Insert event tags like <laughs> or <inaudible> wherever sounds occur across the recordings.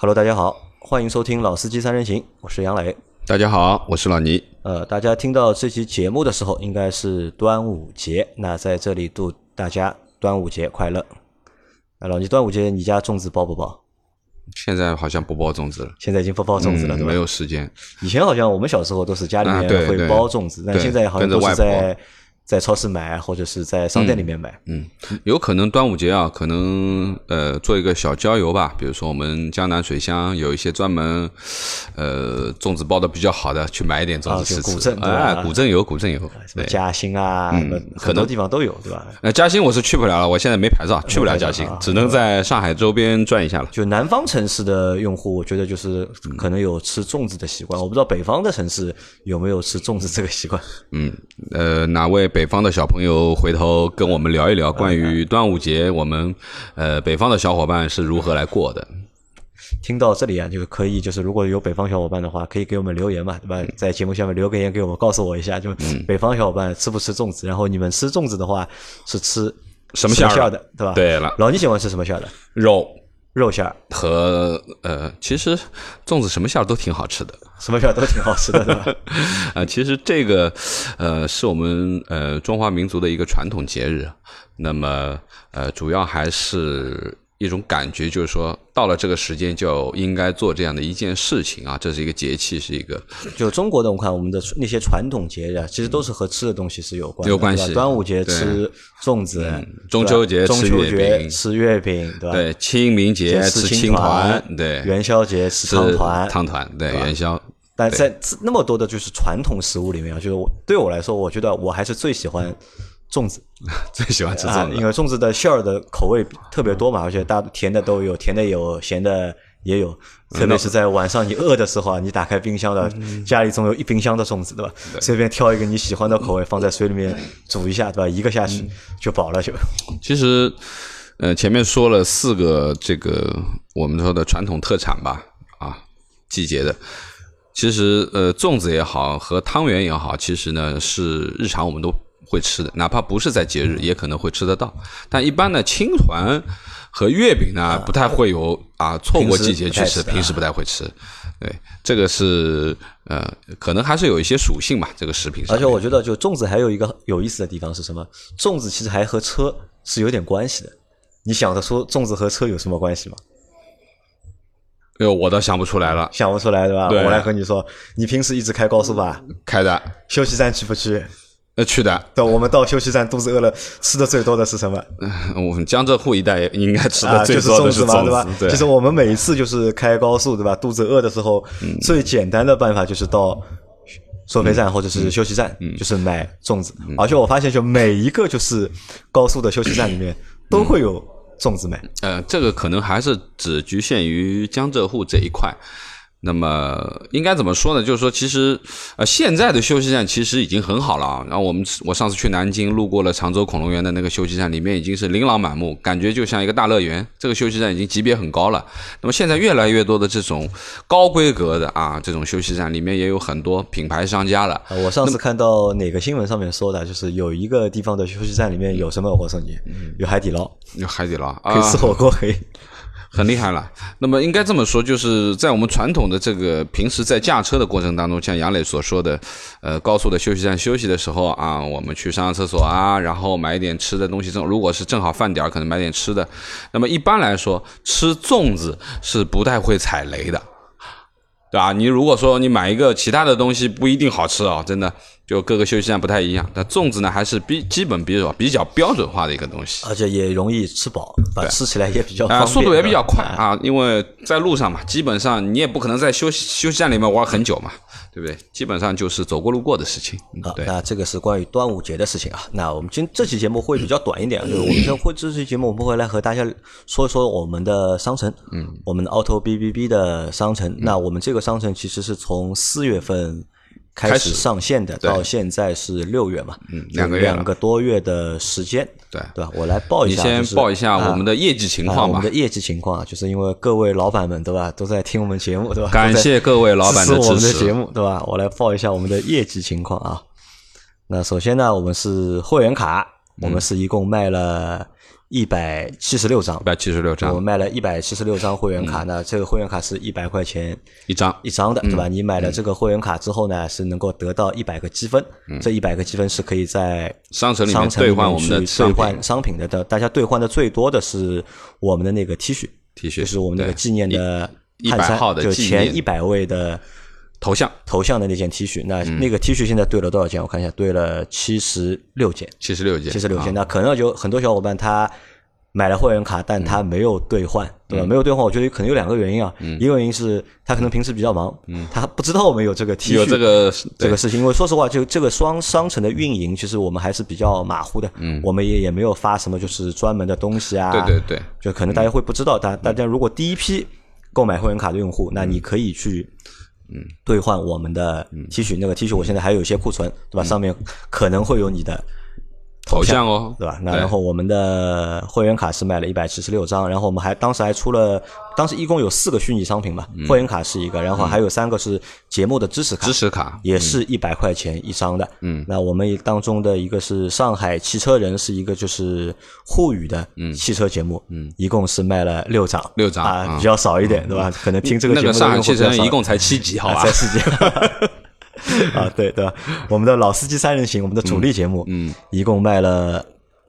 Hello，大家好，欢迎收听《老司机三人行》，我是杨磊。大家好，我是老倪。呃，大家听到这期节目的时候，应该是端午节。那在这里祝大家端午节快乐。那老倪，端午节你家粽子包不包？现在好像不包粽子了，现在已经不包粽子了，对吧？没有时间。以前好像我们小时候都是家里面会包粽子，但现在好像都是在。在超市买，或者是在商店里面买。嗯，有可能端午节啊，可能呃做一个小郊游吧。比如说我们江南水乡有一些专门呃粽子包的比较好的，去买一点粽子吃吃。古镇哎，古镇有，古镇有，什么嘉兴啊，很多地方都有，对吧？呃，嘉兴我是去不了了，我现在没牌照，去不了嘉兴，只能在上海周边转一下了。就南方城市的用户，我觉得就是可能有吃粽子的习惯，我不知道北方的城市有没有吃粽子这个习惯。嗯，呃，哪位？北方的小朋友回头跟我们聊一聊关于端午节，我们呃北方的小伙伴是如何来过的。听到这里啊，就可以就是如果有北方小伙伴的话，可以给我们留言嘛，对吧？在节目下面留个言给我们，告诉我一下，就北方小伙伴吃不吃粽子？然后你们吃粽子的话是吃什么馅儿的，对吧？对了，老你喜欢吃什么馅儿的？肉。肉馅儿和呃，其实粽子什么馅儿都挺好吃的，什么票都挺好吃的，对吧？<laughs> 啊，其实这个呃，是我们呃中华民族的一个传统节日，那么呃，主要还是。一种感觉就是说，到了这个时间就应该做这样的一件事情啊，这是一个节气，是一个。就中国的，我看我们的那些传统节日，其实都是和吃的东西是有关。有关系。端午节吃粽子，中秋节吃月饼，吃月饼，对吧？对，清明节吃青团，对。元宵节吃汤团，汤团，对，元宵。但在那么多的就是传统食物里面啊，就是我对我来说，我觉得我还是最喜欢。粽子 <laughs> 最喜欢吃粽子，因为粽子的馅儿的口味特别多嘛，而且大甜的都有，甜的有，咸的也有。特别是在晚上你饿的时候啊，你打开冰箱的，家里总有一冰箱的粽子，对吧？随便挑一个你喜欢的口味，放在水里面煮一下，对吧？一个下去就饱了就。其实，呃，前面说了四个这个我们说的传统特产吧，啊，季节的。其实，呃，粽子也好，和汤圆也好，其实呢是日常我们都。会吃的，哪怕不是在节日，也可能会吃得到。但一般的青团和月饼呢，不太会有啊，错过季节去吃，平时不太会吃。对，这个是呃，可能还是有一些属性吧，这个食品。而且我觉得，就粽子还有一个有意思的地方是什么？粽子其实还和车是有点关系的。你想着说粽子和车有什么关系吗？哎呦，我倒想不出来了，想不出来对吧？我来和你说，你平时一直开高速吧？开的。休息站去不去？呃，去的。对我们到休息站，肚子饿了，吃的最多的是什么？<laughs> 我们江浙沪一带应该吃的最多的是粽子嘛，对吧？其实我们每一次就是开高速，对吧？肚子饿的时候，最简单的办法就是到收费站或者是休息站，就是买粽子。而且我发现，就每一个就是高速的休息站里面都会有粽子卖。呃，这个可能还是只局限于江浙沪这一块。那么应该怎么说呢？就是说，其实呃，现在的休息站其实已经很好了啊。然后我们我上次去南京，路过了常州恐龙园的那个休息站，里面已经是琳琅满目，感觉就像一个大乐园。这个休息站已经级别很高了。那么现在越来越多的这种高规格的啊，这种休息站里面也有很多品牌商家了。我上次看到哪个新闻上面说的，就是有一个地方的休息站里面有什么？我告诉你，有海底捞，有海底捞，可以吃火锅，可以。很厉害了。那么应该这么说，就是在我们传统的这个平时在驾车的过程当中，像杨磊所说的，呃，高速的休息站休息的时候啊，我们去上上厕所啊，然后买一点吃的东西。正如果是正好饭点，可能买点吃的。那么一般来说，吃粽子是不太会踩雷的，对吧？你如果说你买一个其他的东西，不一定好吃啊，真的。就各个休息站不太一样，但粽子呢还是比基本比较比较标准化的一个东西，而且也容易吃饱，吃起来也比较啊，速度也比较快啊，因为在路上嘛，基本上你也不可能在休息休息站里面玩很久嘛，对不对？基本上就是走过路过的事情。好，那这个是关于端午节的事情啊。那我们今这期节目会比较短一点，就是我们会这期节目我们会来和大家说一说我们的商城，嗯，我们的 Auto B B B 的商城。那我们这个商城其实是从四月份。开始上线的，到现在是六月嘛，嗯，两个月，两个多月的时间，对对吧？我来报一下，你先报一下我们的业绩情况吧。我们的业绩情况啊，就是因为各位老板们对吧，都在听我们节目对吧？感谢各位老板的支持。我们的节目对吧？我来报一下我们的业绩情况啊。那首先呢，我们是会员卡，我们是一共卖了一百七十六张。一，百七十六张。我张卖了一百七十六张会员卡，那这个会员卡是一百块钱一张，一张的，对吧？你买了这个会员卡之后呢，是能够得到一百个积分，这一百个积分是可以在商城里面兑换我们的兑换商品的。的大家兑换的最多的是我们的那个 T 恤 T 恤就是我们那个纪念的一100汉衫号的就前一百位的头像头像的那件 T 恤。那嗯那个 T 恤现在兑了多少件？我看一下，兑了七十六件。七十六件，七十六件，啊那可能有很多小伙伴他买了会员卡，但他没有兑换，对吧？没有兑换，我觉得可能有两个原因啊。一个原因是他可能平时比较忙，他不知道我们有这个 T 恤，有这个这个事情。因为说实话，就这个双商城的运营，其实我们还是比较马虎的。嗯，我们也也没有发什么就是专门的东西啊。对对对，就可能大家会不知道，大大家如果第一批购买会员卡的用户，那你可以去。嗯，兑换我们的 T 恤，那个 T 恤我现在还有一些库存，对吧？上面可能会有你的头像。哦，对吧？那然后我们的会员卡是卖了一百七十六张，然后我们还当时还出了，当时一共有四个虚拟商品嘛，会员卡是一个，然后还有三个是节目的支持卡，支持卡也是一百块钱一张的。嗯，那我们当中的一个是上海汽车人，是一个就是沪语的汽车节目，嗯，一共是卖了六张，六张啊，啊比较少一点，对吧？可能听这个节目的那个上海汽车人一共才七集，好吧？<laughs> 啊在？世界。<laughs> <laughs> 啊，对对吧？我们的老司机三人行，我们的主力节目，嗯，一共卖了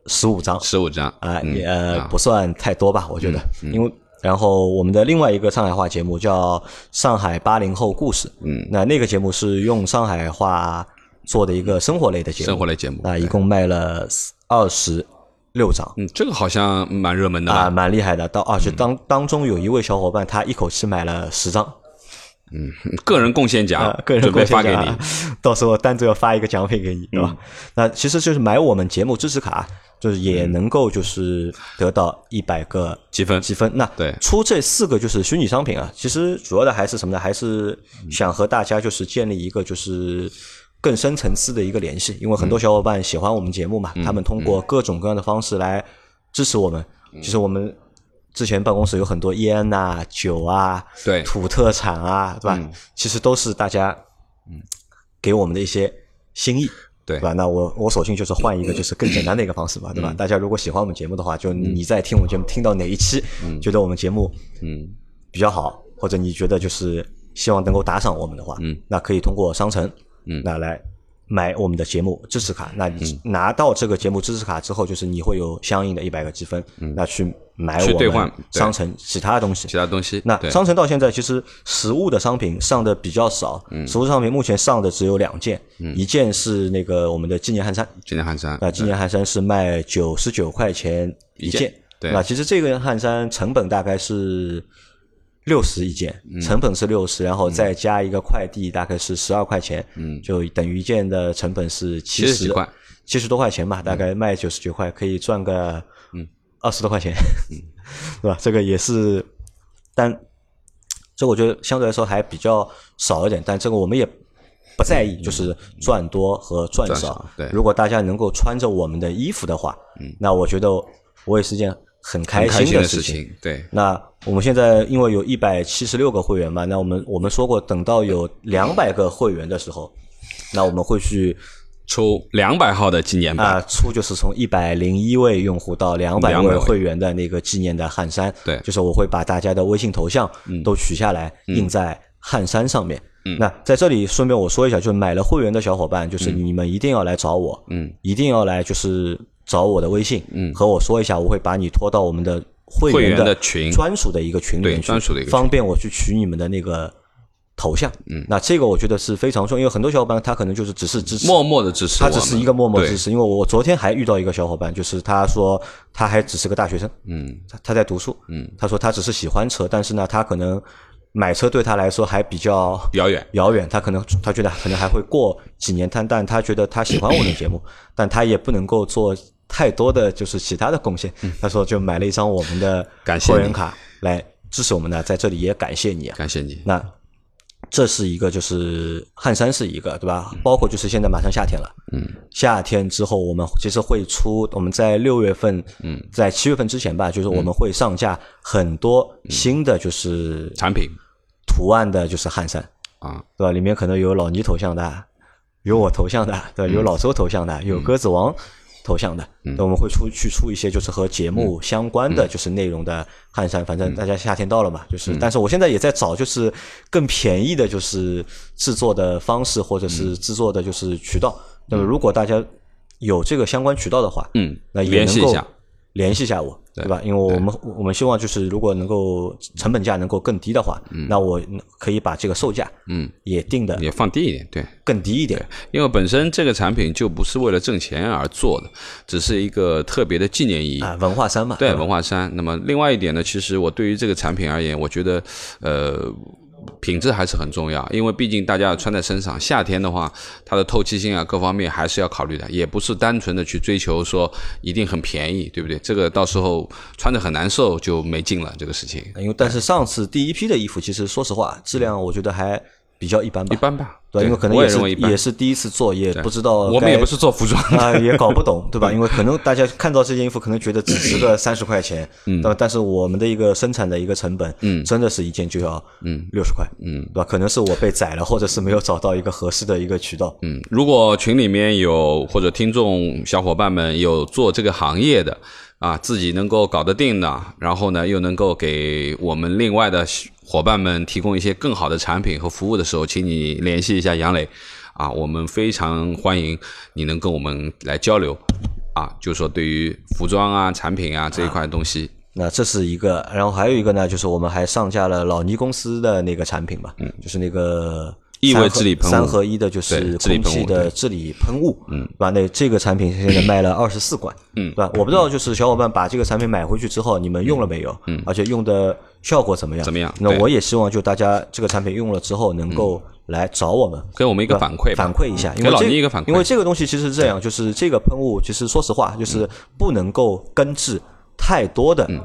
十五张，十五张啊，嗯也不算太多吧，我觉得，因为然后我们的另外一个上海话节目叫《上海八零后故事》，嗯，那那个节目是用上海话做的一个生活类的节目，生活类节目啊一共卖了二十六张。嗯，这个好像蛮热门的啊，蛮厉害的。到而且当当中有一位小伙伴，他一口气买了十张，<laughs> 个人贡献啊奖，，个人准备发给贡献奖你。<laughs> 到时候单独要发一个奖品给你，对吧？嗯那其实就是买我们节目支持卡，就是也能够就是得到一百个积分积分。那对出这四个就是虚拟商品啊，其实主要的还是什么呢？还是想和大家就是建立一个就是。更深层次的一个联系，因为很多小伙伴喜欢我们节目嘛，他们通过各种各样的方式来支持我们。其实我们之前办公室有很多烟呐、酒啊、对。土特产啊，对吧？其实都是大家嗯。给我们的一些心意。对。对吧？那我我索性就是换一个就是更简单的一个方式嘛，对吧？大家如果喜欢我们节目的话，就你在听我们节目听到哪一期，觉得我们节目嗯。比较好，或者你觉得就是希望能够打赏我们的话，嗯，那可以通过商城，嗯。那来买我们的节目支持卡。那你拿到这个节目支持卡之后，就是你会有相应的一百个积分，那去买我们商城其他的东西。其。他东西，那商城到现在其实实物的商品上的比较少，嗯。实物商品目前上的只有两件，一件是那个我们的纪念汗衫，纪念汗衫那纪念汗衫是卖九十九块钱一件，对。那其实这个汗衫成本大概是六十一件，嗯。成本是六十，然后再加一个快递，大概是十二块钱，嗯，就等于一件的成本是七70十块，七十多块钱吧，大概卖九十九块，可以赚个嗯。二十多块钱，<laughs> 对吧？这个也是，但这我觉得相对来说还比较少一点，但这个我们也不在意，就是赚多和赚少。赚少。对。如果大家能够穿着我们的衣服的话，嗯，那我觉得我也是件很开心的的事情，对，那我们现在因为有一百七十六个会员嘛，那我们我们说过，等到有两百个会员的时候，那我们会去抽两百号的纪念版，啊、出就是从一百零一位用户到两百200位位会员的那个纪念的汗衫，对嗯就是我会把大家的微信头像都取下来印在汗衫上面。嗯那在这里顺便我说一下，就是买了会员的小伙伴，就是你们一定要来找我，嗯，一定要来就是找我的微信，嗯，和我说一下，我会把你拖到我们的会会员的的群。专属的一个群里面去，专属的一个方便我去取你们的那个头像。嗯，那这个我觉得是非常重要，因为很多小伙伴他可能就是只是支持，默默的支持，他只是一个默默支，持。因为我昨天还遇到一个小伙伴，就是他说他还只是个大学生，嗯，他他在读书，嗯，他说他只是喜欢车，但是呢，他可能买车对他来说还比较遥远，遥远，他可能他觉得可能还会过几年，但但他觉得他喜欢我的节目，但他也不能够做太多的就是其他的贡献。他说就买了一张我们的嗯感谢会员卡来支持我们的，在这里也感谢你。啊。感谢你，那这是一个，就是汉山是一个，对吧？包括就是现在马上夏天了，嗯，夏天之后我们其实会出，我们在六月份，嗯，在七月份之前吧，就是我们会上架很多新的就是产品。图案的，就是汗衫，啊，对吧？里面可能有老倪头像的，有我头像的，对？有老周头像的，有鸽子王头像的，那我们会出去出一些就是和节目相关的就是内容的汗衫，反正大家夏天到了嘛，就是，但是我现在也在找就是更便宜的，就是制作的方式或者是制作的就是渠道。那么如果大家有这个相关渠道的话，嗯，那也能够联系一下。我，对吧？因为我们我们希望就是如果能够成本价能够更低的话，那我可以把这个售价嗯也定的也放低一点，对。更低一点。因为本身这个产品就不是为了挣钱而做的，只是一个特别的纪念意义。啊，文化衫嘛，对文化衫。那么另外一点呢，其实我对于这个产品而言，我觉得呃。品质还是很重要，因为毕竟大家要穿在身上，夏天的话，它的透气性啊，各方面还是要考虑的，也不是单纯的去追求说一定很便宜，对不对？这个到时候穿着很难受就没劲了，这个事情因为但是上次第一批的衣服，其实说实话，质量我觉得还比较一般吧，一般吧。对，因为可能我也是也。是第一次做，也不知道我们也不是做服装的，<laughs> 啊，也搞不懂，<laughs> 对吧？因为可能大家看到这件衣服，可能觉得只值个三十块钱，嗯，对吧？但是我们的一个生产的一个成本，嗯，真的是一件就要嗯六十块，嗯，对吧？可能是我被宰了，或者是没有找到一个合适的一个渠道，嗯，如果群里面有或者听众小伙伴们有做这个行业的啊，自己能够搞得定的，然后呢又能够给我们另外的伙伴们提供一些更好的产品和服务的时候，请你联系一下杨磊啊，我们非常欢迎你能跟我们来交流啊，就说对于服装啊、产品啊这一块东西，那这是一个，然后还有一个呢，就是我们还上架了老倪公司的那个产品吧，嗯，就是那个异味治理喷雾三合一的，就是空气的治理喷雾，嗯，对吧？那这个产品现在卖了二十四罐，嗯，对吧？我不知道就是小伙伴把这个产品买回去之后，你们用了没有？嗯，而且用的效果怎么样？怎么样那我也希望就大家这个产品用了之后，能够来找我们，给我们一个反馈反馈一下，因给老为这倪一个反馈因为这个东西其实是这样，就是这个喷雾，其实说实话，就是不能够根治太多的嗯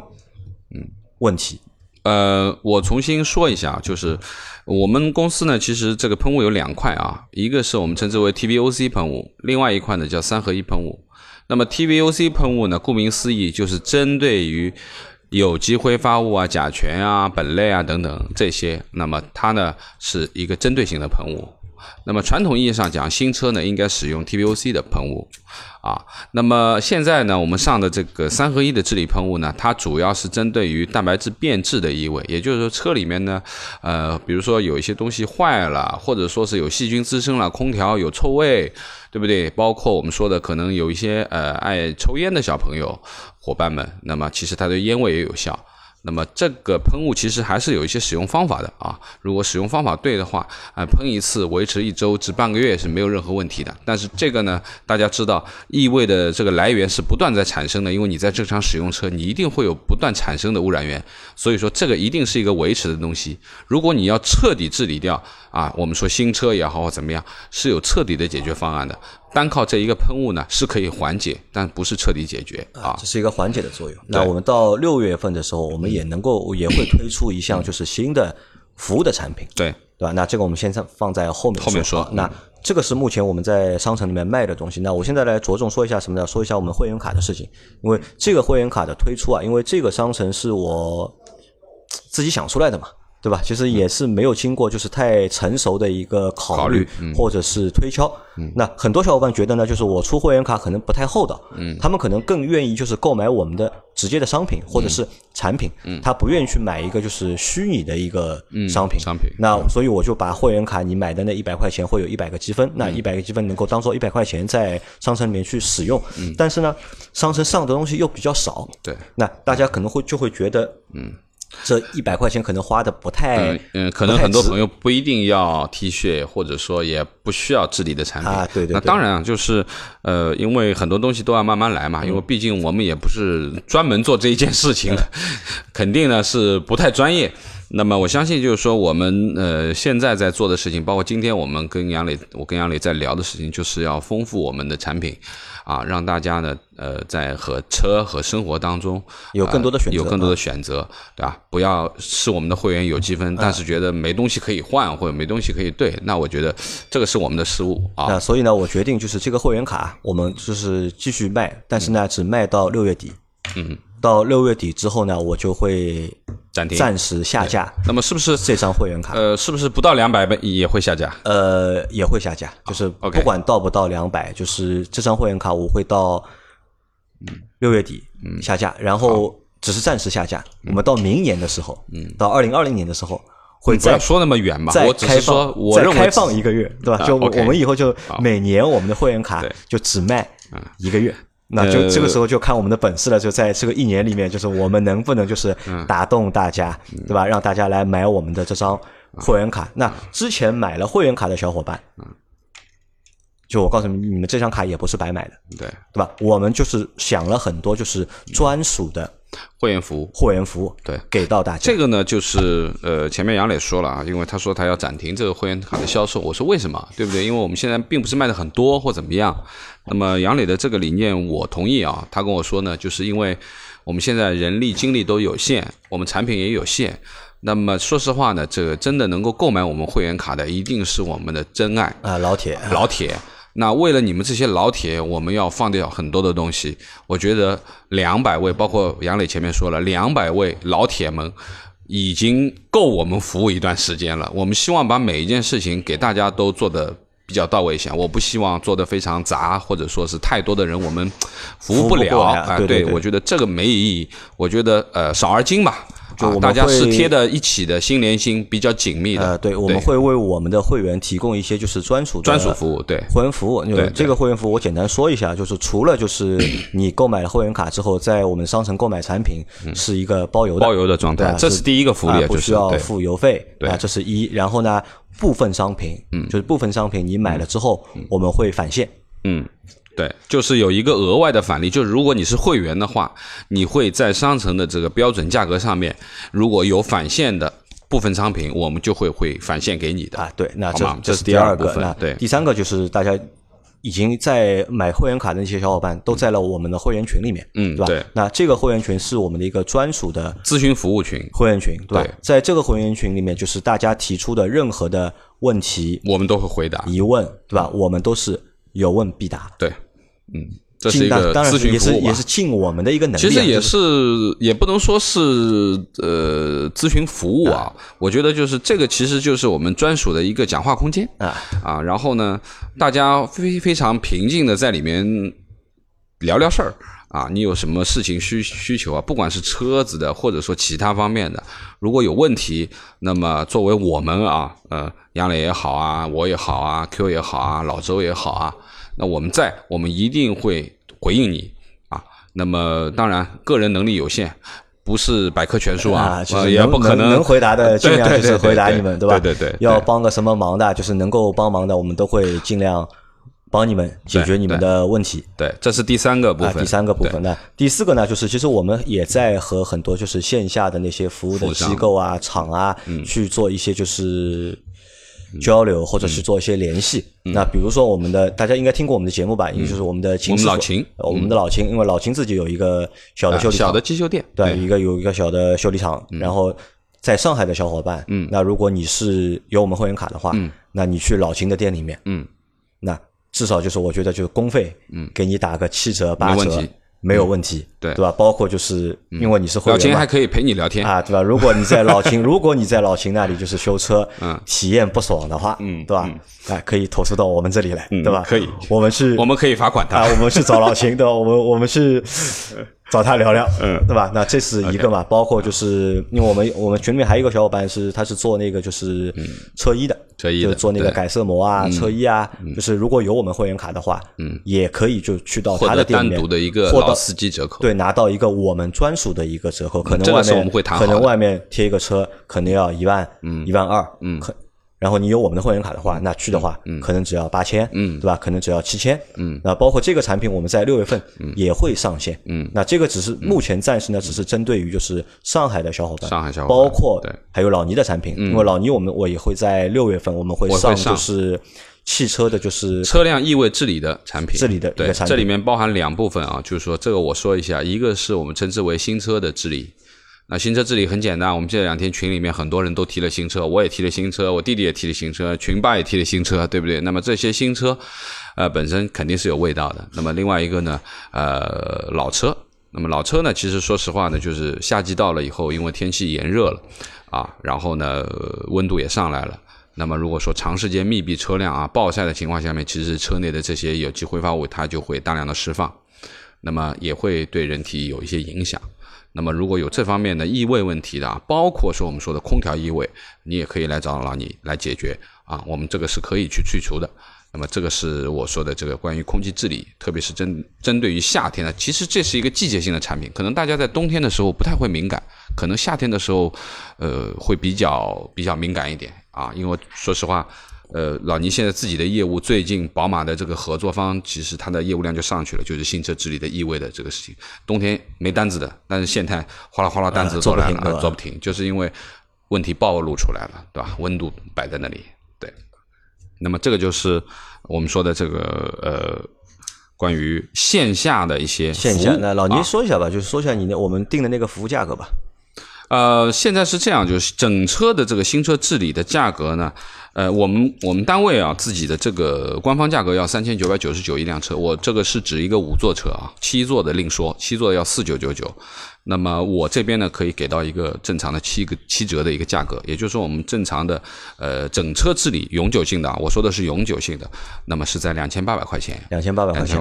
问题。呃，我重新说一下，就是我们公司呢，其实这个喷雾有两块啊，一个是我们称之为 TVOC 喷雾，另外一块呢叫三合一喷雾。那么 TVOC 喷雾呢，顾名思义就是针对于有机挥发物啊、甲醛啊、苯类啊等等这些，那么它呢是一个针对性的喷雾。那么传统意义上讲，新车呢应该使用 TVOC 的喷雾啊。那么现在呢，我们上的这个三合一的治理喷雾呢，它主要是针对于蛋白质变质的异味，也就是说车里面呢，呃，比如说有一些东西坏了，或者说是有细菌滋生了，空调有臭味，对不对？包括我们说的可能有一些呃爱抽烟的小朋友伙伴们，那么其实它对烟味也有效。那么这个喷雾其实还是有一些使用方法的啊，如果使用方法对的话，啊、喷一次维持一周至半个月是没有任何问题的。但是这个呢，大家知道异味的这个来源是不断在产生的，因为你在正常使用车，你一定会有不断产生的污染源，所以说这个一定是一个维持的东西。如果你要彻底治理掉啊，我们说新车也好或怎么样，是有彻底的解决方案的。单靠这一个喷雾呢，是可以缓解，但不是彻底解决啊。这是一个缓解的作用。那我们到六月份的时候，我们也能够也会推出一项就是新的服务的产品，对，对吧？那这个我们先放放在后面后面说那这个是目前我们在商城里面卖的东西。那我现在来着重说一下什么呢？说一下我们会员卡的事情。因为这个会员卡的推出啊，因为这个商城是我自己想出来的嘛。对吧？其实也是没有经过就是太成熟的一个考考虑嗯。或者是推敲。那很多小伙伴觉得呢，就是我出会员卡可能不太厚道，嗯，他们可能更愿意就是购买我们的直接的商品或者是产品，嗯，他不愿意去买一个就是虚拟的一个商品，商品那所以我就把会员卡你买的那一百块钱会有一百个积分，那一百个积分能够当做一百块钱在商城里面去使用，嗯，但是呢，商城上的东西又比较少，对，那大家可能会就会觉得，嗯。这一百块钱可能花的不太，嗯嗯，可能很多朋友不一定要 T 恤，或者说也不需要治理的产品。啊对对对。那当然啊，就是呃，因为很多东西都要慢慢来嘛，因为毕竟我们也不是专门做这一件事情的，<laughs> 肯定呢是不太专业。那么我相信，就是说我们呃现在在做的事情，包括今天我们跟杨磊，我跟杨磊在聊的事情，就是要丰富我们的产品，啊，让大家呢呃在和车和生活当中有更多的选择呃有更多的选择，对吧？不要是我们的会员有积分，但是觉得没东西可以换或者没东西可以兑，那我觉得这个是我们的失误啊。那所以呢，我决定就是这个会员卡，我们就是继续卖，但是呢，只卖到六月底。嗯，到六月底之后呢，我就会暂停。暂时下架那么是不是这张会员卡。呃是不是不到两百也会下架？呃，也会下架，就是不管到不到两百，就是这张会员卡我会到六月底下架，然后只是暂时下架。我们到明年的时候，嗯到二零二零年的时候，会再不要说那么远嘛，我只开是说我认为放一个月，对吧？啊就我我们以后就每年我们的会员卡对就只卖一个月。那就呃这个时候就看我们的本事了，就在这个一年里面，就是我们能不能就是嗯打动大家，对吧？让大家来买我们的这张会员卡。那之前买了会员卡的小伙伴，嗯就我告诉你，你们这张卡也不是白买的，对对吧？我们就是想了很多，就是专属的会员服务。会员服务，对给到大家。这个呢，就是呃，前面杨磊说了啊，因为他说他要暂停这个会员卡的销售，我说为什么？对不对？因为我们现在并不是卖的很多或怎么样。那么杨磊的这个理念我同意啊，他跟我说呢，就是因为我们现在人力精力都有限，我们产品也有限。那么说实话呢，这个真的能够购买我们会员卡的，一定是我们的真爱。啊，老铁，老铁。那为了你们这些老铁，我们要放掉很多的东西。我觉得两百位，包括杨磊前面说了，两百位老铁们已经够我们服务一段时间了。我们希望把每一件事情给大家都做的比较到位一些。我不希望做的非常杂，或者说是太多的人我们服务不了啊。对我觉得这个没意义。我觉得呃少而精吧。就我们啊大家是贴的一起的，心连心，比较紧密的。呃，对，我们会为我们的会员提供一些就是专属的专属服务，对。会员服务，对这个会员服务，我简单说一下，就是除了就是 <coughs> 你购买了会员卡之后，在我们商城购买产品是一个包邮的包邮的状态这是第一个福利不需要付邮费，对啊，这是一。然后呢，部分商品，嗯，就是部分商品你买了之后，我们会返现，嗯，对，就是有一个额外的返利，就是如果你是会员的话，你会在商城的这个标准价格上面，如果有返现的部分商品，我们就会会返现给你的。啊，对，那这这是是第二个，那对第三个就是大家已经在买会员卡的那些小伙伴都在了我们的会员群里面，对吧？嗯对那这个会员群是我们的一个专属的咨询服务群，会员群，对吧？对在这个会员群里面，就是大家提出的任何的问题、我们都会回答。疑问，对吧？我们都是有问必答。对，嗯，这是一个咨询服务也是也是。尽我们的一个能力啊、其实也就是也不能说是呃咨询服务啊，我觉得就是这个其实就是我们专属的一个讲话空间啊。啊，然后呢，大家非非常平静的在里面聊聊事儿啊，你有什么事情需需求啊，不管是车子的或者说其他方面的，如果有问题，那么作为我们啊，呃，杨磊也好啊，我也好啊，Q 也好啊，老周也好啊，那我们在，我们一定会回应你啊。那么当然，个人能力有限。不是百科全书啊，就呃是也不可能能回答的，尽量就是回答你们，对吧？对对对，要帮个什么忙的，就是能够帮忙的，我们都会尽量帮你们解决你们的问题。对，这是第三个部啊，分。第三个部分呢，第四个呢，就是其实我们也在和很多就是线下的那些服务的机构啊、厂啊，嗯去做一些就是交流，或者嗯。是做一些联系。那比如说我们的，大家应该听过我们的节目吧？因为就是我们的秦老秦呃我们的老秦，因为老秦自己有一个小的修理厂的机修店，对，一个有一个小的修理厂，然后在上海的小伙伴，嗯，那如果你是有我们会员卡的话，嗯，那你去老秦的店里面，嗯，那至少就是我觉得就是工费，嗯，给你打个七折八折没有问题，对对吧？包括就是因为你是会老员老。秦还可以陪你聊天。啊，对吧？如果你在老秦，<laughs> 如果你在老秦那里就是修车，嗯，<laughs> 体验不爽的话，嗯对吧？哎，可以投诉到我们这里来，对吧？可以我们是我们可以罚款啊，他。我们是找老秦，对吧？我们我们去 <laughs> 找他聊聊，嗯，对吧？那这是一个嘛，包括就是因为我们我们群里面还有一个小伙伴是他是做那个就是车衣的，车衣的就是做那个改色膜啊、车衣啊，就是如果有我们会员卡的话，嗯，也可以就去到他的店里面独的一个获到老司机折扣。对，拿到一个我们专属的一个折扣，可能外面是我们会谈可能外面贴一个车可能要一万，嗯，一万二，嗯，可。然后你有我们的会员卡的话，那去的话，可能只要八千，嗯，对吧？可能只要七千，嗯。那包括这个产品，我们在六月份也会上线，嗯。那这个只是目前暂时呢，只是针对于就是上海的小伙伴，上海小伙伴包括还有老倪的产品，因为老倪我们我也会在六月份我们会上就是汽车的就是车辆异味治理的产品，治理的一对个，产品。这里面包含两部分啊，就是说这个我说一下，一个是我们称之为新车的治理。那新车治理很简单，我们这两天群里面很多人都提了新车，我也提了新车，我弟弟也提了新车，群爸也提了新车，对不对？那么这些新车，呃，本身肯定是有味道的。那么另外一个呢，呃，老车，那么老车呢，其实说实话呢，就是夏季到了以后，因为天气炎热了啊，然后呢，温度也上来了。那么如果说长时间密闭车辆啊暴晒的情况下面，其实车内的这些有机挥发物它就会大量的释放。那么也会对人体有一些影响。那么如果有这方面的异味问题的，包括说我们说的空调异味，你也可以来找老倪来解决啊，我们这个是可以去去除的。那么这个是我说的这个关于空气治理，特别是针针对于夏天的，其实这是一个季节性的产品，可能大家在冬天的时候不太会敏感，可能夏天的时候，呃，会比较比较敏感一点啊。因为说实话，呃，老倪现在自己的业务，最近宝马的这个合作方，其实它的业务量就上去了，就是新车治理的意味的这个事情，冬天没单子的，但是现在哗啦哗啦单子做来了，做不停，就是因为问题暴露出来了，对吧？温度摆在那里。对那么这个就是我们说的这个呃，关于线下的一些线下。那老倪说一下吧，就是说一下你那我们定的那个服务价格吧。呃，现在是这样，就是整车的这个新车治理的价格呢，呃，我们我们单位啊自己的这个官方价格要三千九百九十九一辆车，我这个是指一个五座车啊，七座的另说，七座要四九九九。那么我这边呢，可以给到一个正常的七个七折的一个价格，也就是说我们正常的呃整车治理永久性的，我说的是永久性的，那么是在两千八百块钱，两千八百块钱。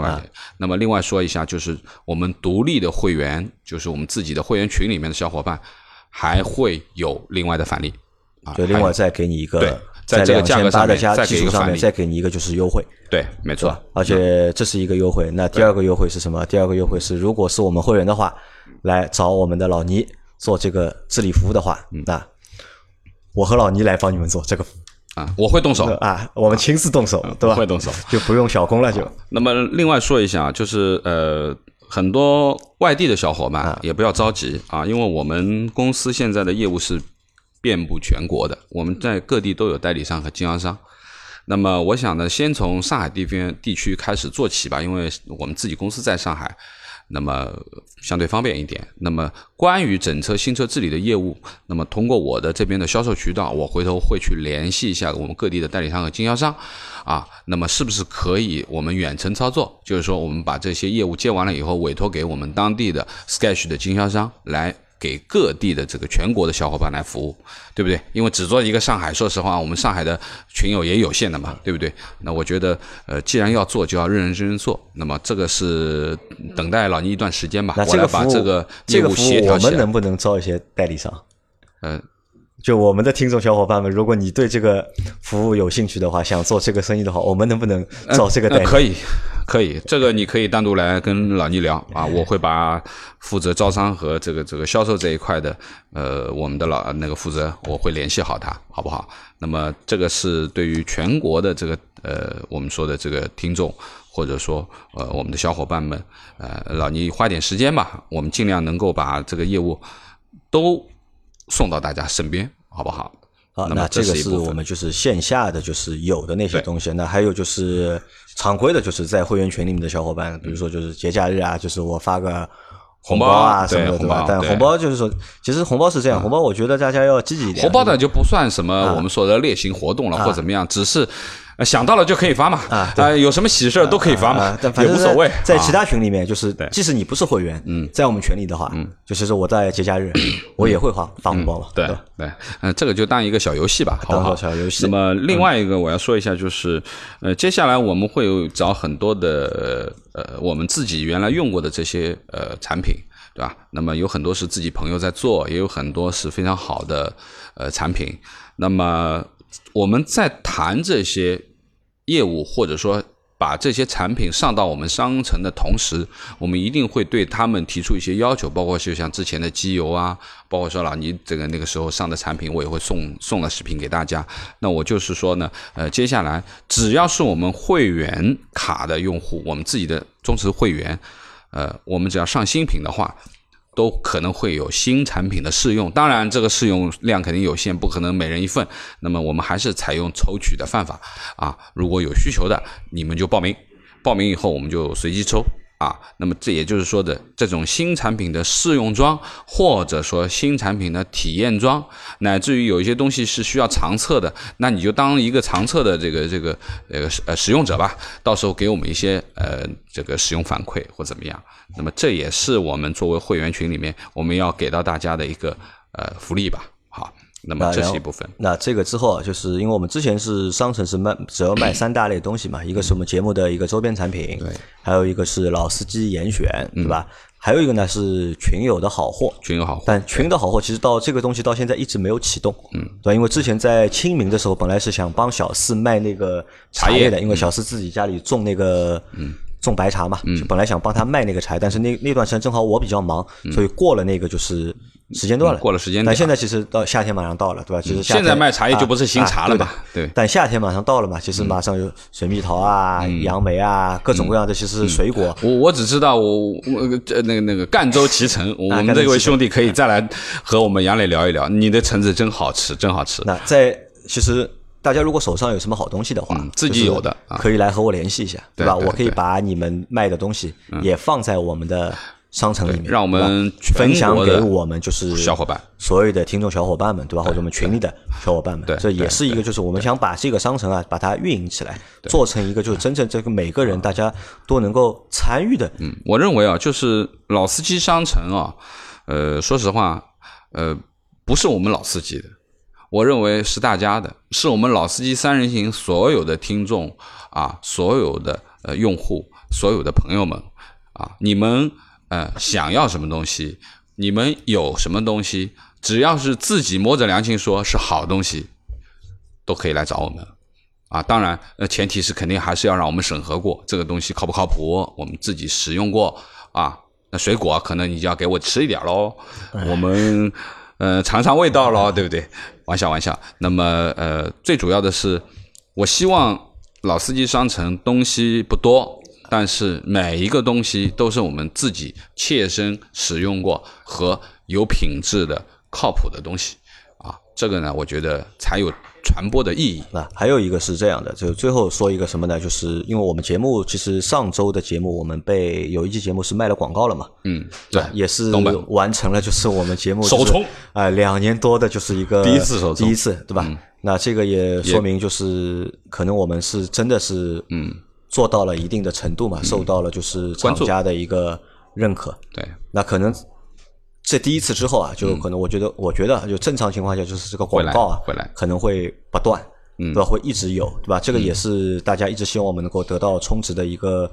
那么另外说一下，就是我们独立的会员，就是我们自己的会员群里面的小伙伴，还会有另外的返利啊，就另外再给你一个，在这个价格上面再给一个上面再给你一个就是优惠，对，没错。而且这是一个优惠，那第二个优惠是什么？第二个优惠是，如果是我们会员的话。来找我们的老倪做这个治理服务的话，那我和老倪来帮你们做这个啊，我会动手啊，我们亲自动手，对吧？会动手，就不用小工了。就那么另外说一下，就是呃，很多外地的小伙伴也不要着急啊，因为我们公司现在的业务是遍布全国的，我们在各地都有代理商和经销商。那么我想呢，先从上海地边地区开始做起吧，因为我们自己公司在上海。那么相对方便一点。那么关于整车新车治理的业务，那么通过我的这边的销售渠道，我回头会去联系一下我们各地的代理商和经销商，啊，那么是不是可以我们远程操作？就是说我们把这些业务接完了以后，委托给我们当地的 Sketch 的经销商来。给各地的这个全国的小伙伴来服务，对不对？因为只做一个上海，说实话，我们上海的群友也有限的嘛，对不对？那我觉得，呃，既然要做，就要认认真真做。那么这个是等待老倪一段时间吧，我来把这个业务协调起来。我们能不能招一些代理商？嗯。就我们的听众小伙伴们，如果你对这个服务有兴趣的话，想做这个生意的话，我们能不能找这个代理？<laughs> 可以，可以，这个你可以单独来跟老倪聊啊，我会把负责招商和这个这个销售这一块的，呃，我们的老那个负责，我会联系好他，好不好？那么这个是对于全国的这个呃，我们说的这个听众，或者说呃，我们的小伙伴们，呃，老倪花点时间吧，我们尽量能够把这个业务都。送到大家身边，好不好？好，那这个是我们就是线下的，就是有的那些东西。那还有就是常规的，就是在会员群里面的小伙伴，比如说就是节假日啊，就是我发个红包啊什么的，对吧？但红包就是说，其实红包是这样，红包我觉得大家要积极一点。红包呢就不算什么我们说的例行活动了，或怎么样，只是。想到了就可以发嘛，啊，有什么喜事都可以发嘛，也无所谓。在其他群里面，就是即使你不是会员，嗯，在我们群里的话，嗯，就是说我在节假日我也会发发红包嘛，对对，嗯，这个就当一个小游戏吧，好不好？小游戏。那么另外一个我要说一下，就是呃，接下来我们会有找很多的呃我们自己原来用过的这些呃产品，对吧？那么有很多是自己朋友在做，也有很多是非常好的呃产品。那么我们在谈这些业务，或者说把这些产品上到我们商城的同时，我们一定会对他们提出一些要求，包括就像之前的机油啊，包括说了你这个那个时候上的产品，我也会送送了视频给大家。那我就是说呢，呃，接下来只要是我们会员卡的用户，我们自己的忠实会员，呃，我们只要上新品的话。都可能会有新产品的试用，当然这个试用量肯定有限，不可能每人一份。那么我们还是采用抽取的办法啊，如果有需求的，你们就报名，报名以后我们就随机抽。啊，那么这也就是说的这种新产品的试用装，或者说新产品的体验装，乃至于有一些东西是需要长测的，那你就当一个长测的这个这个呃呃使用者吧，到时候给我们一些呃这个使用反馈或怎么样。那么这也是我们作为会员群里面我们要给到大家的一个呃福利吧。好，那么这是一部分。那这个之后啊，就是因为我们之前是商城是卖主要卖三大类东西嘛，一个是我们节目的一个周边产品，对，还有一个是老司机严选，对吧？还有一个呢是群友的好货，群友好货，但群的好货其实到这个东西到现在一直没有启动，嗯，对吧？因为之前在清明的时候，本来是想帮小四卖那个茶叶的，因为小四自己家里种那个，嗯。种白茶嘛，就本来想帮他卖那个茶，但是那那段时间正好我比较忙，所以过了那个就是时间段了。过了时间，但现在其实到夏天马上到了，对吧？其实现在卖茶叶就不是新茶了嘛，对。但夏天马上到了嘛，其实马上有水蜜桃啊、杨梅啊，各种各样的其实水果。我我只知道我我那个那个赣州脐橙，<laughs> 我们这位兄弟可以再来和我们杨磊聊一聊，你的橙子真好吃，真好吃。那在其实。大家如果手上有什么好东西的话，自己有的可以来和我联系一下，对吧？我可以把你们卖的东西也放在我们的商城里面，让我们分享给我们就是小伙伴，所有的听众小伙伴们，对吧？或者我们群里的小伙伴们，这也是一个就是我们想把这个商城啊，把它运营起来，做成一个就是真正这个每个人大家都能够参与的。嗯，我认为啊，就是老司机商城啊，呃，说实话，呃，不是我们老司机的。我认为是大家的，是我们老司机三人行所有的听众啊，所有的呃用户，所有的朋友们啊，你们呃想要什么东西，你们有什么东西，只要是自己摸着良心说是好东西，都可以来找我们啊。当然，呃，前提是肯定还是要让我们审核过这个东西靠不靠谱，我们自己使用过啊。那水果可能你就要给我吃一点喽，我们。呃，尝尝味道喽，对不对？玩笑玩笑。那么，呃，最主要的是，我希望老司机商城东西不多，但是每一个东西都是我们自己切身使用过和有品质的、靠谱的东西啊。这个呢，我觉得才有。传播的意义。啊，还有一个是这样的，就最后说一个什么呢？就是因为我们节目其实上周的节目，我们被有一期节目是卖了广告了嘛，嗯，对，也是完成了，就是我们节目首冲，哎，两年多的就是一个第一次首冲，第一次对吧？那这个也说明就是可能我们是真的是嗯。做到了一定的程度嘛，受到了就是厂家的一个认可，对，那可能。这第一次之后啊，就可能我觉得，我觉得就正常情况下，就是这个广告啊，可能会不断，对吧？会一直有，对吧？这个也是大家一直希望我们能够得到充值的一个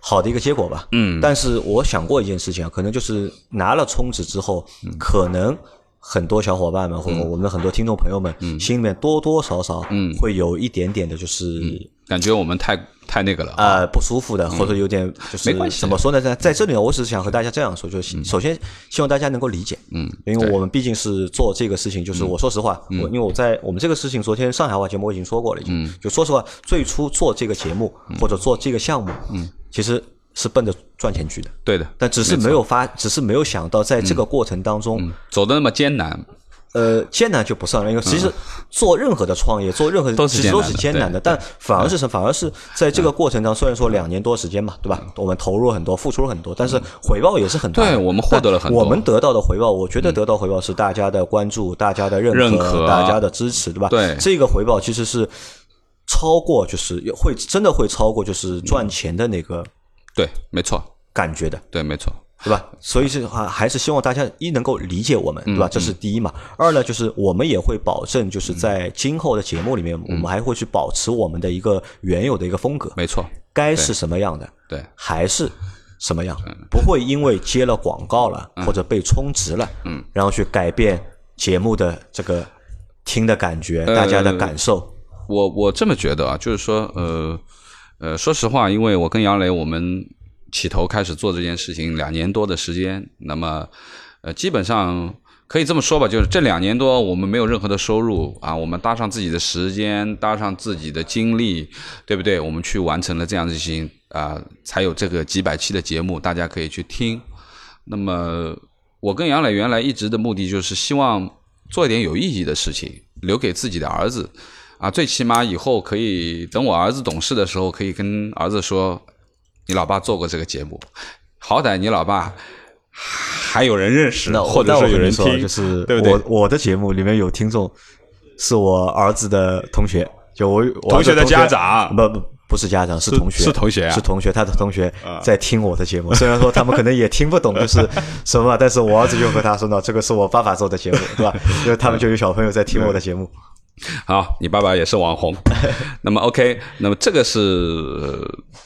好的一个结果吧。嗯。但是我想过一件事情啊，可能就是拿了充值之后，可能很多小伙伴们或者我们的很多听众朋友们，心里面多多少少会有一点点的，就是感觉我们太。太那个了呃，不舒服的，或者有点就是没关系。怎么说呢？在在这里呢，我只是想和大家这样说，就是首先希望大家能够理解，嗯，因为我们毕竟是做这个事情，就是我说实话，我因为我在我们这个事情，昨天上海话节目我已经说过了，已经就说实话，最初做这个节目或者做这个项目，嗯，其实是奔着赚钱去的，对的，但只是没有发，只是没有想到在这个过程当中走的那么艰难。呃，艰难就不算了，因为其实做任何的创业，做任何其实都是艰难的，但反而是什，反而是在这个过程当中，虽然说两年多时间嘛，对吧？我们投入很多，付出了很多，但是回报也是很大。对我们获得了很多。我们得到的回报，我觉得得到回报是大家的关注，大家的认可，大家的支持，对吧？对这个回报其实是超过，就是会真的会超过，就是赚钱的那个。对，没错，感觉的，对，没错。对吧？所以是话，还是希望大家一能够理解我们，对吧？这是第一嘛。二呢，就是我们也会保证，就是在今后的节目里面，我们还会去保持我们的一个原有的一个风格。没错，该是什么样的，对，还是什么样，不会因为接了广告了或者被充值了，嗯，然后去改变节目的这个听的感觉，大家的感受。我我这么觉得啊，就是说，呃呃，说实话，因为我跟杨磊，我们。起头开始做这件事情两年多的时间，那么，呃，基本上可以这么说吧，就是这两年多我们没有任何的收入啊，我们搭上自己的时间，搭上自己的精力，对不对？我们去完成了这样事情啊，才有这个几百期的节目，大家可以去听。那么，我跟杨磊原来一直的目的就是希望做一点有意义的事情，留给自己的儿子啊，最起码以后可以等我儿子懂事的时候，可以跟儿子说。你老爸做过这个节目，好歹你老爸还有人认识，或者说有人听，就是对不对？我我的节目里面有听众，是我儿子的同学，就我同学的家长，不不不是家长，是同学，是同学啊，是同学，他的同学在听我的节目。虽然说他们可能也听不懂就是什么，但是我儿子就和他说呢，这个是我爸爸做的节目，对吧？因 <laughs> 为他们就有小朋友在听我的节目。好，你爸爸也是网红。<laughs> 那么 OK，那么这个是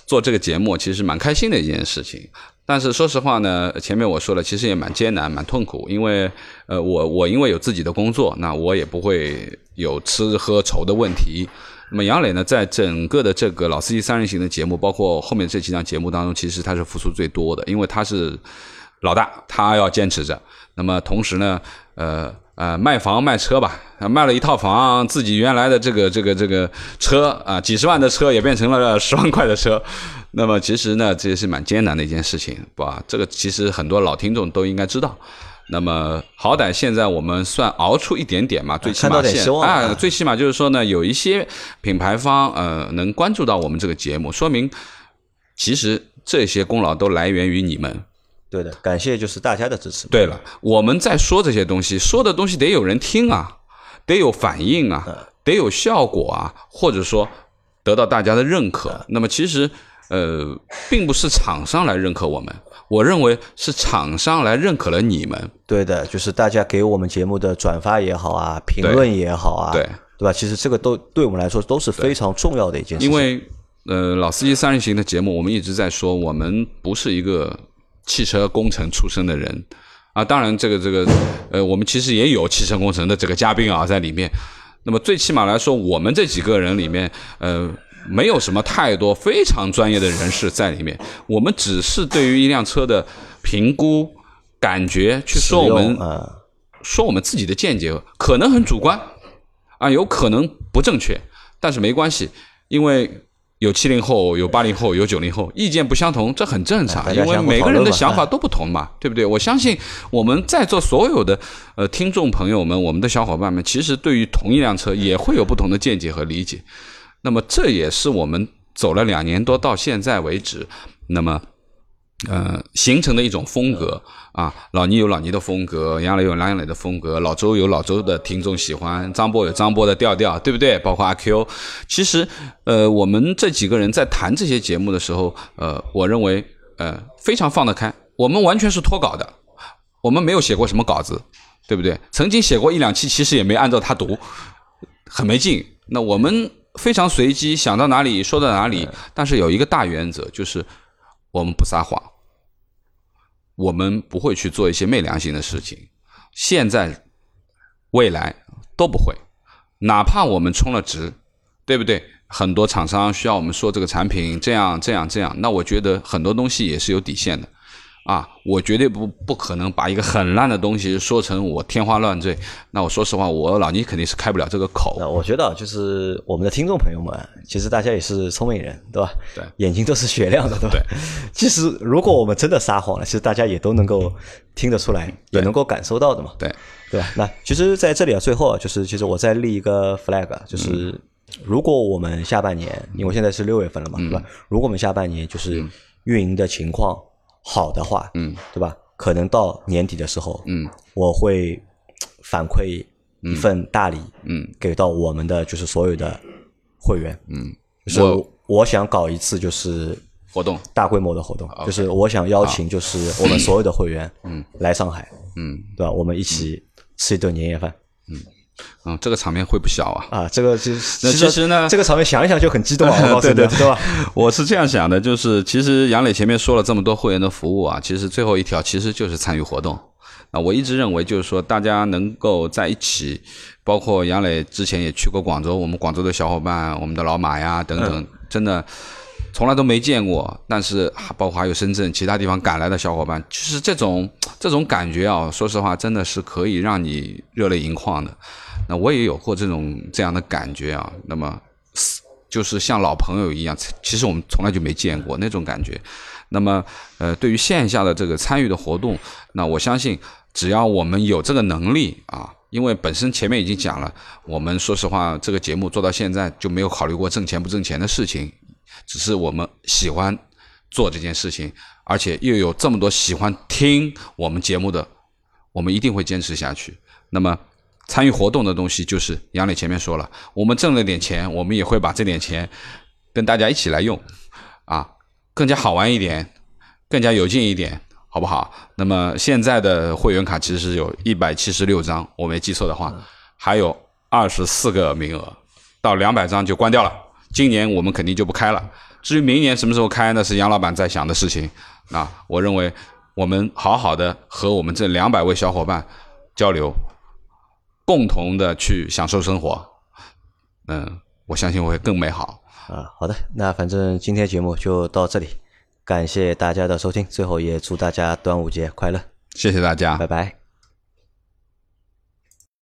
做这个节目其实蛮开心的一件事情。但是说实话呢，前面我说了，其实也蛮艰难、蛮痛苦，因为呃，我我因为有自己的工作，那我也不会有吃喝愁的问题。那么杨磊呢，在整个的这个老司机三人行的节目，包括后面这几档节目当中，其实他是付出最多的，因为他是老大，他要坚持着。那么同时呢，呃呃，卖房卖车吧，卖了一套房，自己原来的这个这个这个车啊，几十万的车也变成了 <laughs> 十万块的车。那么其实呢，这也是蛮艰难的一件事情，吧？这个其实很多老听众都应该知道。那么好歹现在我们算熬出一点点嘛，最起码现啊，最起码就是说呢，有一些品牌方呃能关注到我们这个节目，说明其实这些功劳都来源于你们。对的，感谢就是大家的支持。对了，我们在说这些东西，说的东西得有人听啊，得有反应啊，得有效果啊，或者说得到大家的认可。那么其实呃，并不是厂商来认可我们。我认为是厂商来认可了你们，对的，就是大家给我们节目的转发也好啊，评论也好啊，对对吧？其实这个都对我们来说都是非常重要的一件事。因为呃，老司机三人行的节目，我们一直在说，我们不是一个汽车工程出身的人啊。当然，这个这个呃，我们其实也有汽车工程的这个嘉宾啊在里面。那么最起码来说，我们这几个人里面，呃。没有什么太多非常专业的人士在里面，我们只是对于一辆车的评估感觉去说我们说我们自己的见解，可能很主观啊，有可能不正确，但是没关系，因为有七零后，有八零后，有九零后，意见不相同，这很正常，因为每个人的想法都不同嘛，对不对？我相信我们在座所有的呃听众朋友们，我们的小伙伴们，其实对于同一辆车也会有不同的见解和理解。那么这也是我们走了两年多到现在为止，那么呃形成的一种风格啊。老倪有老倪的风格，杨磊有杨磊的风格，老周有老周的听众喜欢，张波有张波的调调，对不对？包括阿 Q。其实呃，我们这几个人在谈这些节目的时候，呃，我认为呃非常放得开。我们完全是脱稿的，我们没有写过什么稿子，对不对？曾经写过一两期，其实也没按照他读，很没劲。那我们。非常随机，想到哪里说到哪里。但是有一个大原则，就是我们不撒谎，我们不会去做一些昧良心的事情。现在、未来都不会，哪怕我们充了值，对不对？很多厂商需要我们说这个产品这样、这样、这样，那我觉得很多东西也是有底线的。啊，我绝对不不可能把一个很烂的东西说成我天花乱坠。那我说实话，我老倪肯定是开不了这个口。那我觉得就是我们的听众朋友们，其实大家也是聪明人，对吧？对，眼睛都是雪亮的，对吧？对。其实如果我们真的撒谎了，其实大家也都能够听得出来，也能够感受到的嘛。对，对吧？那其实在这里啊，最后啊，就是其实我再立一个 flag，就是如果我们下半年，因为现在是六月份了嘛，对吧？如果我们下半年就是运营的情况。好的话，嗯，对吧？可能到年底的时候，嗯，我会反馈一份大礼，嗯，给到我们的就是所有的会员，嗯，就是我想搞一次就是活动，大规模的活动，就是我想邀请就是我们所有的会员，嗯，来上海，嗯，对吧？我们一起吃一顿年夜饭，嗯。嗯，这个场面会不小啊！啊，这个 <laughs> 其实其实呢，这个场面想一想就很激动啊！<laughs> 对对对吧？<laughs> 我是这样想的，就是其实杨磊前面说了这么多会员的服务啊，其实最后一条其实就是参与活动啊。我一直认为就是说，大家能够在一起，包括杨磊之前也去过广州，我们广州的小伙伴，我们的老马呀等等，真的。从来都没见过，但是包括还有深圳其他地方赶来的小伙伴，就是这种这种感觉啊，说实话真的是可以让你热泪盈眶的。那我也有过这种这样的感觉啊，那么就是像老朋友一样，其实我们从来就没见过那种感觉。那么呃，对于线下的这个参与的活动，那我相信只要我们有这个能力啊，因为本身前面已经讲了，我们说实话这个节目做到现在就没有考虑过挣钱不挣钱的事情。只是我们喜欢做这件事情，而且又有这么多喜欢听我们节目的，我们一定会坚持下去。那么参与活动的东西，就是杨磊前面说了，我们挣了点钱，我们也会把这点钱，跟大家一起来用，啊，更加好玩一点，更加有劲一点，好不好？那么现在的会员卡其实是有一百七十六张，我没记错的话，还有二十四个名额，到两百张就关掉了。今年我们肯定就不开了。至于明年什么时候开，那是杨老板在想的事情。啊，我认为我们好好的和我们这两百位小伙伴交流，共同的去享受生活。嗯，我相信会更美好。啊，好的，那反正今天节目就到这里，感谢大家的收听，最后也祝大家端午节快乐，谢谢大家，拜拜。